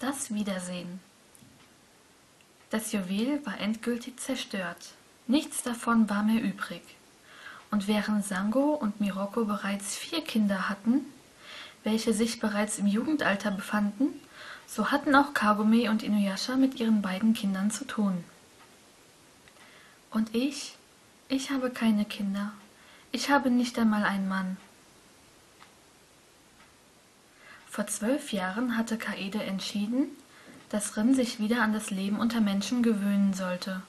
Das Wiedersehen Das Juwel war endgültig zerstört, nichts davon war mehr übrig. Und während Sango und Miroko bereits vier Kinder hatten, welche sich bereits im Jugendalter befanden, so hatten auch Kagome und Inuyasha mit ihren beiden Kindern zu tun. Und ich? Ich habe keine Kinder. Ich habe nicht einmal einen Mann. Vor zwölf Jahren hatte Kaede entschieden, dass Rin sich wieder an das Leben unter Menschen gewöhnen sollte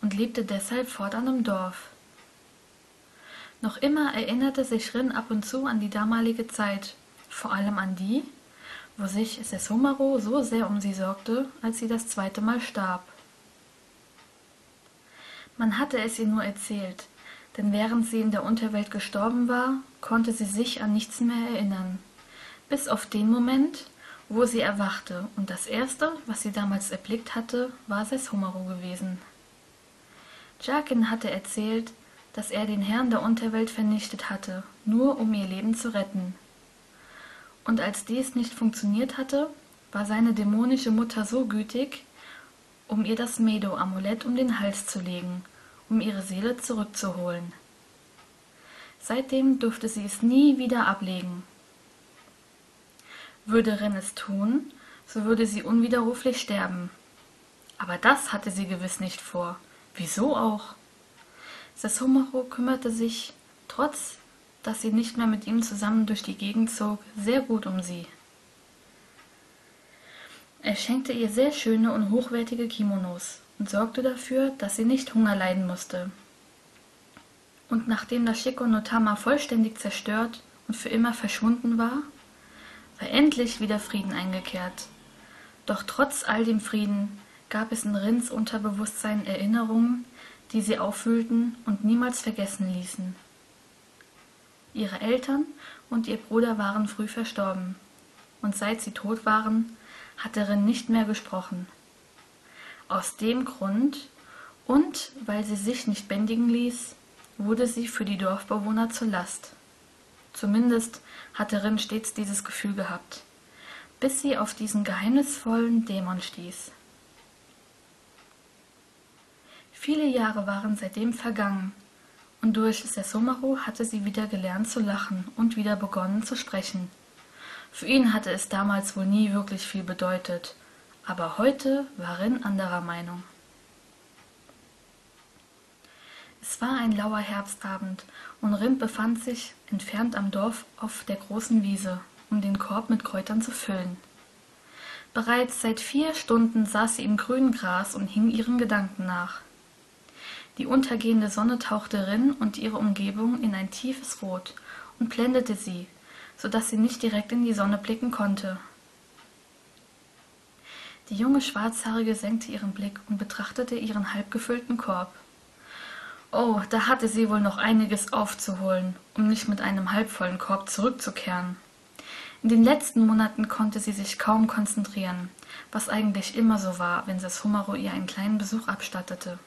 und lebte deshalb fortan im Dorf. Noch immer erinnerte sich Rin ab und zu an die damalige Zeit, vor allem an die, wo sich Sessomaro so sehr um sie sorgte, als sie das zweite Mal starb. Man hatte es ihr nur erzählt, denn während sie in der Unterwelt gestorben war, konnte sie sich an nichts mehr erinnern bis auf den Moment, wo sie erwachte, und das Erste, was sie damals erblickt hatte, war Sesshomaru gewesen. Jakin hatte erzählt, dass er den Herrn der Unterwelt vernichtet hatte, nur um ihr Leben zu retten. Und als dies nicht funktioniert hatte, war seine dämonische Mutter so gütig, um ihr das Medo-Amulett um den Hals zu legen, um ihre Seele zurückzuholen. Seitdem durfte sie es nie wieder ablegen, würde Ren es tun, so würde sie unwiderruflich sterben. Aber das hatte sie gewiss nicht vor. Wieso auch? Sesshomaru kümmerte sich, trotz dass sie nicht mehr mit ihm zusammen durch die Gegend zog, sehr gut um sie. Er schenkte ihr sehr schöne und hochwertige Kimonos und sorgte dafür, dass sie nicht Hunger leiden musste. Und nachdem das Shiko no Tama vollständig zerstört und für immer verschwunden war, war endlich wieder Frieden eingekehrt. Doch trotz all dem Frieden gab es in Rins Unterbewusstsein Erinnerungen, die sie aufwühlten und niemals vergessen ließen. Ihre Eltern und ihr Bruder waren früh verstorben, und seit sie tot waren, hatte Rin nicht mehr gesprochen. Aus dem Grund und weil sie sich nicht bändigen ließ, wurde sie für die Dorfbewohner zur Last. Zumindest hatte Rin stets dieses Gefühl gehabt, bis sie auf diesen geheimnisvollen Dämon stieß. Viele Jahre waren seitdem vergangen, und durch Sessomaro hatte sie wieder gelernt zu lachen und wieder begonnen zu sprechen. Für ihn hatte es damals wohl nie wirklich viel bedeutet, aber heute war Rin anderer Meinung. Es war ein lauer Herbstabend, und Rin befand sich entfernt am Dorf auf der großen Wiese, um den Korb mit Kräutern zu füllen. Bereits seit vier Stunden saß sie im grünen Gras und hing ihren Gedanken nach. Die untergehende Sonne tauchte Rin und ihre Umgebung in ein tiefes Rot und blendete sie, so dass sie nicht direkt in die Sonne blicken konnte. Die junge Schwarzhaarige senkte ihren Blick und betrachtete ihren halbgefüllten Korb. Oh, da hatte sie wohl noch einiges aufzuholen, um nicht mit einem halbvollen Korb zurückzukehren. In den letzten Monaten konnte sie sich kaum konzentrieren, was eigentlich immer so war, wenn Sesshomaru ihr einen kleinen Besuch abstattete.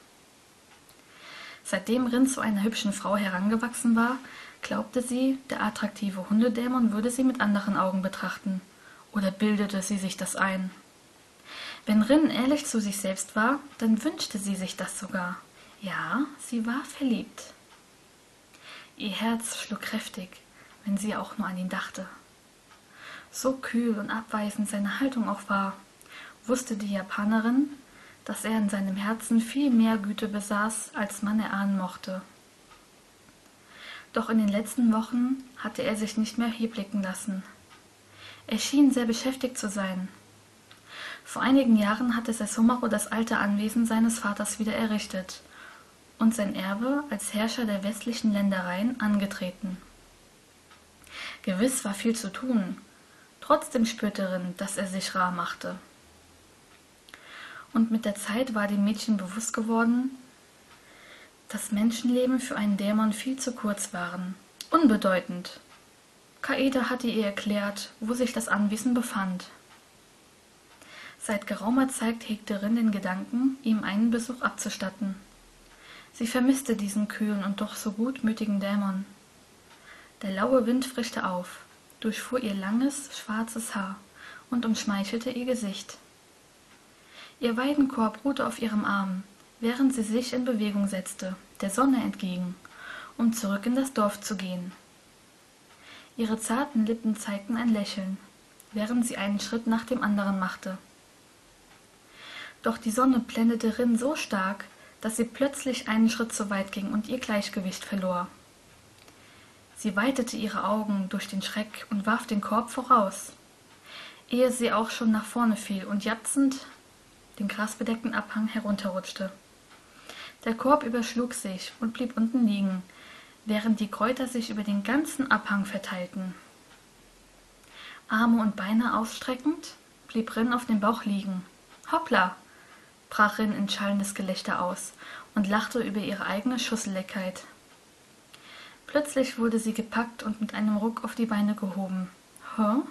Seitdem Rin zu einer hübschen Frau herangewachsen war, glaubte sie, der attraktive Hundedämon würde sie mit anderen Augen betrachten. Oder bildete sie sich das ein? Wenn Rin ehrlich zu sich selbst war, dann wünschte sie sich das sogar. Ja, sie war verliebt. Ihr Herz schlug kräftig, wenn sie auch nur an ihn dachte. So kühl und abweisend seine Haltung auch war, wusste die Japanerin, dass er in seinem Herzen viel mehr Güte besaß, als man erahnen mochte. Doch in den letzten Wochen hatte er sich nicht mehr hier blicken lassen. Er schien sehr beschäftigt zu sein. Vor einigen Jahren hatte Sessomaro das alte Anwesen seines Vaters wieder errichtet und sein Erbe als Herrscher der westlichen Ländereien angetreten. Gewiss war viel zu tun, trotzdem spürte Rin, dass er sich rar machte. Und mit der Zeit war dem Mädchen bewusst geworden, dass Menschenleben für einen Dämon viel zu kurz waren, unbedeutend. Kaede hatte ihr erklärt, wo sich das Anwesen befand. Seit geraumer Zeit hegte Rin den Gedanken, ihm einen Besuch abzustatten. Sie vermisste diesen kühlen und doch so gutmütigen Dämon. Der laue Wind frischte auf, durchfuhr ihr langes, schwarzes Haar und umschmeichelte ihr Gesicht. Ihr Weidenkorb ruhte auf ihrem Arm, während sie sich in Bewegung setzte, der Sonne entgegen, um zurück in das Dorf zu gehen. Ihre zarten Lippen zeigten ein Lächeln, während sie einen Schritt nach dem anderen machte. Doch die Sonne blendete Rin so stark, dass sie plötzlich einen Schritt zu weit ging und ihr Gleichgewicht verlor. Sie weitete ihre Augen durch den Schreck und warf den Korb voraus, ehe sie auch schon nach vorne fiel und jatzend den grasbedeckten Abhang herunterrutschte. Der Korb überschlug sich und blieb unten liegen, während die Kräuter sich über den ganzen Abhang verteilten. Arme und Beine ausstreckend, blieb Rin auf dem Bauch liegen. Hoppla! Brach Rin in schallendes Gelächter aus und lachte über ihre eigene Schusseligkeit. Plötzlich wurde sie gepackt und mit einem Ruck auf die Beine gehoben. Hä?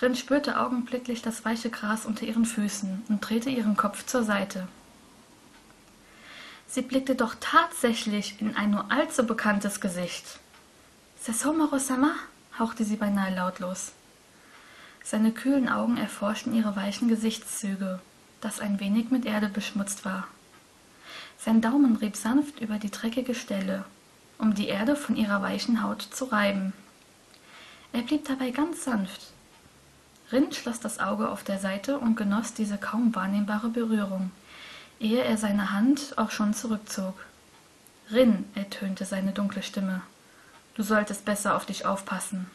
Rin spürte augenblicklich das weiche Gras unter ihren Füßen und drehte ihren Kopf zur Seite. Sie blickte doch tatsächlich in ein nur allzu bekanntes Gesicht. Sessomoro-sama? hauchte sie beinahe lautlos. Seine kühlen Augen erforschten ihre weichen Gesichtszüge, das ein wenig mit Erde beschmutzt war. Sein Daumen rieb sanft über die dreckige Stelle, um die Erde von ihrer weichen Haut zu reiben. Er blieb dabei ganz sanft. Rin schloss das Auge auf der Seite und genoss diese kaum wahrnehmbare Berührung, ehe er seine Hand auch schon zurückzog. Rin, ertönte seine dunkle Stimme, du solltest besser auf dich aufpassen.